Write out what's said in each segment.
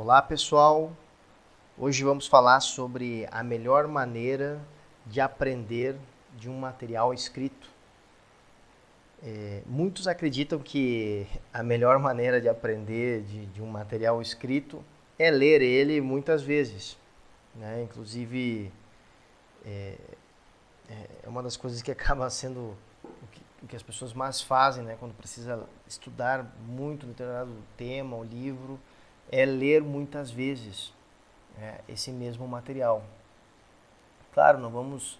Olá pessoal, hoje vamos falar sobre a melhor maneira de aprender de um material escrito. É, muitos acreditam que a melhor maneira de aprender de, de, um material escrito é ler ele muitas vezes. Né? Inclusive, é, é uma das coisas que acaba sendo o que, o que as pessoas mais fazem né? quando precisa estudar muito determinado tema ou livro é ler muitas vezes é, esse mesmo material. Claro, não vamos,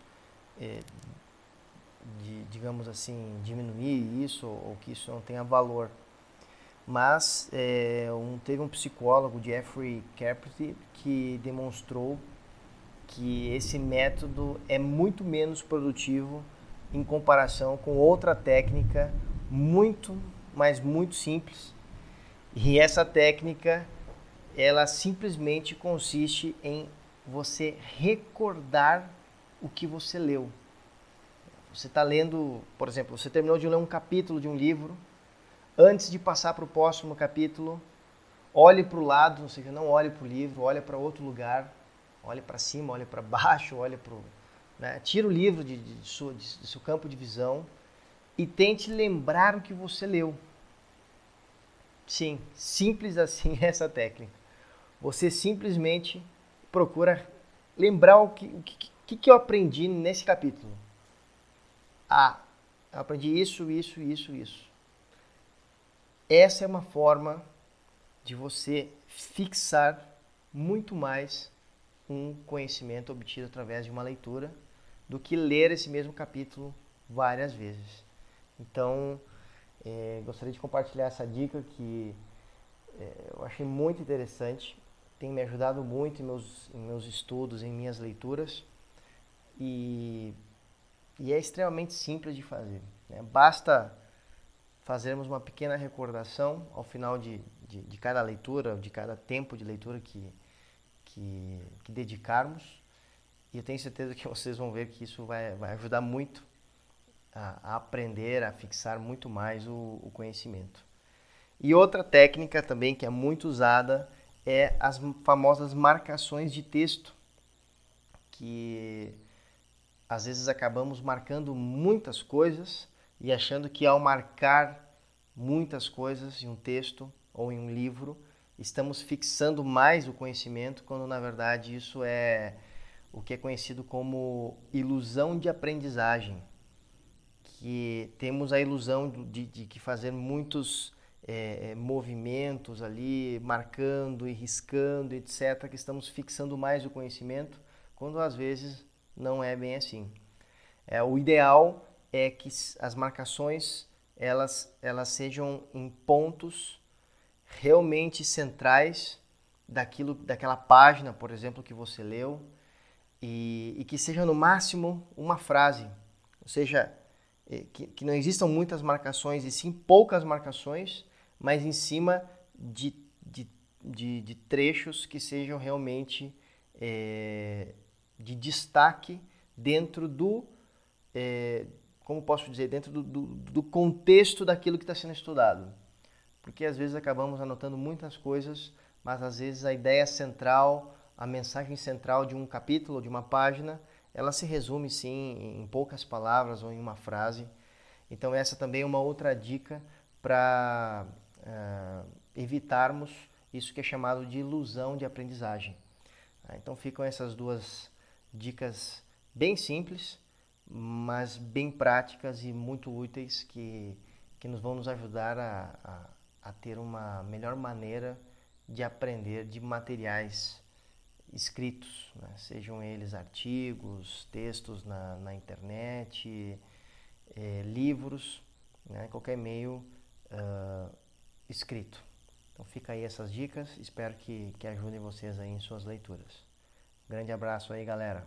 é, de, digamos assim, diminuir isso ou que isso não tenha valor. Mas é, um, teve um psicólogo, Jeffrey Carpenter, que demonstrou que esse método é muito menos produtivo em comparação com outra técnica muito, mas muito simples. E essa técnica ela simplesmente consiste em você recordar o que você leu. Você está lendo, por exemplo, você terminou de ler um capítulo de um livro, antes de passar para o próximo capítulo, olhe para o lado, ou seja, não olhe para o livro, olhe para outro lugar, olhe para cima, olhe para baixo, olhe para o. Né? Tira o livro de, de, de, sua, de, de seu campo de visão e tente lembrar o que você leu. Sim, simples assim essa técnica. Você simplesmente procura lembrar o que, o que, que eu aprendi nesse capítulo. Ah, eu aprendi isso, isso, isso, isso. Essa é uma forma de você fixar muito mais um conhecimento obtido através de uma leitura do que ler esse mesmo capítulo várias vezes. Então, é, gostaria de compartilhar essa dica que é, eu achei muito interessante tem me ajudado muito em meus, em meus estudos, em minhas leituras. E, e é extremamente simples de fazer. Né? Basta fazermos uma pequena recordação ao final de, de, de, cada leitura, de cada tempo de leitura que, que, que, dedicarmos. E eu tenho certeza que vocês vão ver que isso vai, vai ajudar muito a, a aprender, a fixar muito mais o, o conhecimento. E outra técnica também que é muito usada é as famosas marcações de texto, que às vezes acabamos marcando muitas coisas e achando que ao marcar muitas coisas em um texto ou em um livro, estamos fixando mais o conhecimento, quando na verdade isso é o que é conhecido como ilusão de aprendizagem, que temos a ilusão de, de que fazer muitos é, é, movimentos ali, marcando e riscando, etc., que estamos fixando mais o conhecimento, quando às vezes não é bem assim. É, o ideal é que as marcações elas, elas sejam em pontos realmente centrais daquilo, daquela página, por exemplo, que você leu, e, e que seja no máximo uma frase, ou seja, é, que, que não existam muitas marcações e sim poucas marcações mas em cima de, de, de, de trechos que sejam realmente é, de destaque dentro do, é, como posso dizer, dentro do, do, do contexto daquilo que está sendo estudado. Porque às vezes acabamos anotando muitas coisas, mas às vezes a ideia central, a mensagem central de um capítulo, de uma página, ela se resume sim em poucas palavras ou em uma frase. Então essa também é uma outra dica para uh, evitarmos isso que é chamado de ilusão de aprendizagem. Uh, então ficam essas duas dicas bem simples, mas bem práticas e muito úteis que, que nos vão nos ajudar a, a, a ter uma melhor maneira de aprender de materiais escritos, né? sejam eles artigos, textos na, na internet, eh, livros, né? qualquer meio uh, escrito. Então fica aí essas dicas, espero que, que ajudem vocês aí em suas leituras. Grande abraço aí, galera.